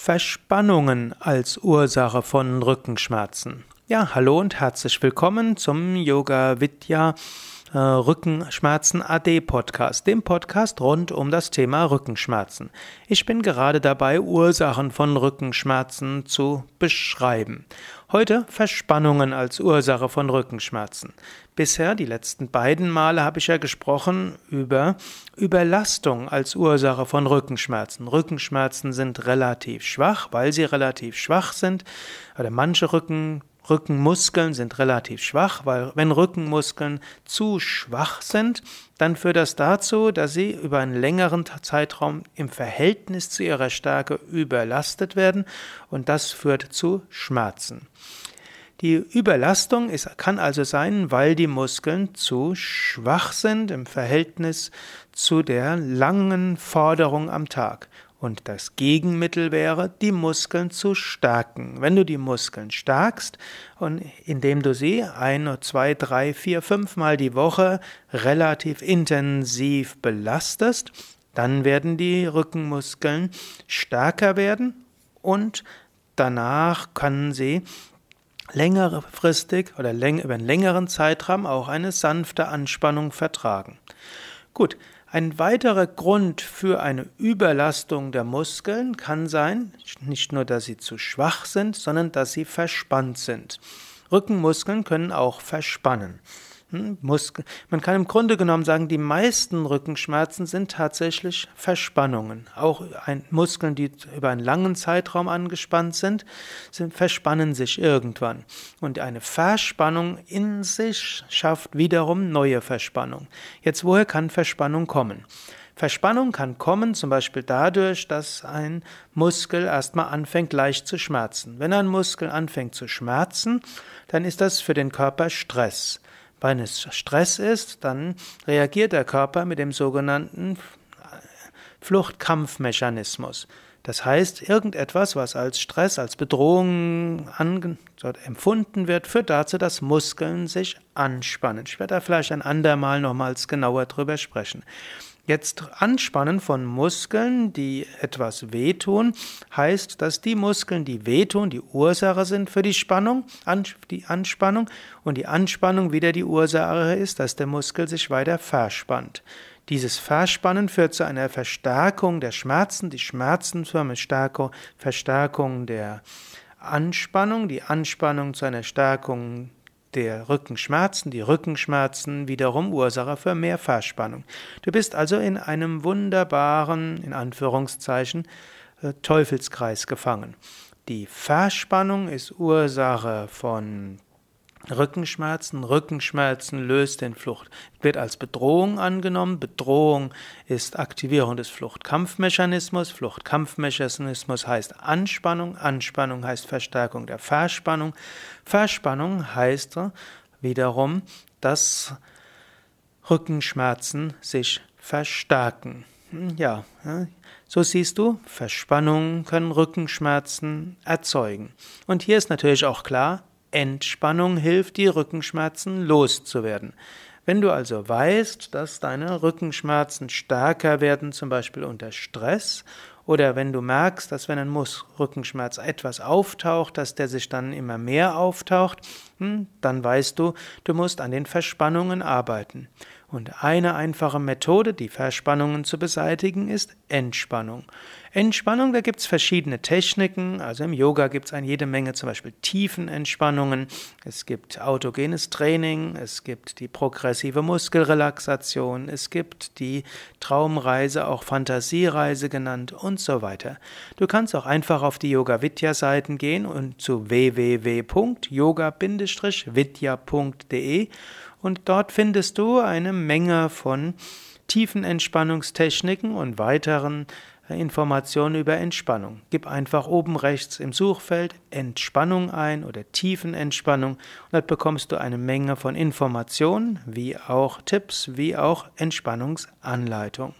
Verspannungen als Ursache von Rückenschmerzen. Ja, hallo und herzlich willkommen zum Yoga Vidya äh, Rückenschmerzen AD Podcast, dem Podcast rund um das Thema Rückenschmerzen. Ich bin gerade dabei, Ursachen von Rückenschmerzen zu beschreiben. Heute Verspannungen als Ursache von Rückenschmerzen. Bisher, die letzten beiden Male, habe ich ja gesprochen über Überlastung als Ursache von Rückenschmerzen. Rückenschmerzen sind relativ schwach, weil sie relativ schwach sind, oder manche Rücken Rückenmuskeln sind relativ schwach, weil wenn Rückenmuskeln zu schwach sind, dann führt das dazu, dass sie über einen längeren Zeitraum im Verhältnis zu ihrer Stärke überlastet werden und das führt zu Schmerzen. Die Überlastung ist, kann also sein, weil die Muskeln zu schwach sind im Verhältnis zu der langen Forderung am Tag. Und das Gegenmittel wäre, die Muskeln zu stärken. Wenn du die Muskeln stärkst und indem du sie ein, zwei, drei, vier, fünf Mal die Woche relativ intensiv belastest, dann werden die Rückenmuskeln stärker werden und danach können sie längerfristig oder über einen längeren Zeitraum auch eine sanfte Anspannung vertragen. Gut, ein weiterer Grund für eine Überlastung der Muskeln kann sein, nicht nur, dass sie zu schwach sind, sondern dass sie verspannt sind. Rückenmuskeln können auch verspannen. Hm. Man kann im Grunde genommen sagen, die meisten Rückenschmerzen sind tatsächlich Verspannungen. Auch ein, Muskeln, die über einen langen Zeitraum angespannt sind, sind, verspannen sich irgendwann. Und eine Verspannung in sich schafft wiederum neue Verspannung. Jetzt, woher kann Verspannung kommen? Verspannung kann kommen zum Beispiel dadurch, dass ein Muskel erstmal anfängt leicht zu schmerzen. Wenn ein Muskel anfängt zu schmerzen, dann ist das für den Körper Stress. Wenn es Stress ist, dann reagiert der Körper mit dem sogenannten Fluchtkampfmechanismus. Das heißt, irgendetwas, was als Stress, als Bedrohung empfunden wird, führt dazu, dass Muskeln sich anspannen. Ich werde da vielleicht ein andermal nochmals genauer drüber sprechen. Jetzt Anspannen von Muskeln, die etwas wehtun, heißt, dass die Muskeln, die wehtun, die Ursache sind für die Spannung, die Anspannung und die Anspannung wieder die Ursache ist, dass der Muskel sich weiter verspannt. Dieses Verspannen führt zu einer Verstärkung der Schmerzen, die Schmerzen zur Verstärkung der Anspannung, die Anspannung zu einer Stärkung der Rückenschmerzen, die Rückenschmerzen wiederum Ursache für mehr Verspannung. Du bist also in einem wunderbaren, in Anführungszeichen, äh, Teufelskreis gefangen. Die Verspannung ist Ursache von Rückenschmerzen. Rückenschmerzen löst den Flucht, wird als Bedrohung angenommen. Bedrohung ist Aktivierung des Fluchtkampfmechanismus. Fluchtkampfmechanismus heißt Anspannung. Anspannung heißt Verstärkung der Verspannung. Verspannung heißt wiederum, dass Rückenschmerzen sich verstärken. Hm, ja, so siehst du, Verspannungen können Rückenschmerzen erzeugen. Und hier ist natürlich auch klar, Entspannung hilft, die Rückenschmerzen loszuwerden. Wenn du also weißt, dass deine Rückenschmerzen stärker werden, zum Beispiel unter Stress, oder wenn du merkst, dass wenn ein Mus Rückenschmerz etwas auftaucht, dass der sich dann immer mehr auftaucht, dann weißt du, du musst an den Verspannungen arbeiten. Und eine einfache Methode, die Verspannungen zu beseitigen, ist Entspannung. Entspannung, da gibt es verschiedene Techniken. Also im Yoga gibt es eine jede Menge zum Beispiel Tiefenentspannungen. Es gibt autogenes Training, es gibt die progressive Muskelrelaxation, es gibt die Traumreise, auch Fantasiereise genannt und so weiter. Du kannst auch einfach auf die Yoga Vidya Seiten gehen und zu www.yoga-vidya.de und dort findest du eine Menge von tiefen Entspannungstechniken und weiteren äh, Informationen über Entspannung. Gib einfach oben rechts im Suchfeld Entspannung ein oder Tiefenentspannung und dort bekommst du eine Menge von Informationen, wie auch Tipps, wie auch Entspannungsanleitung.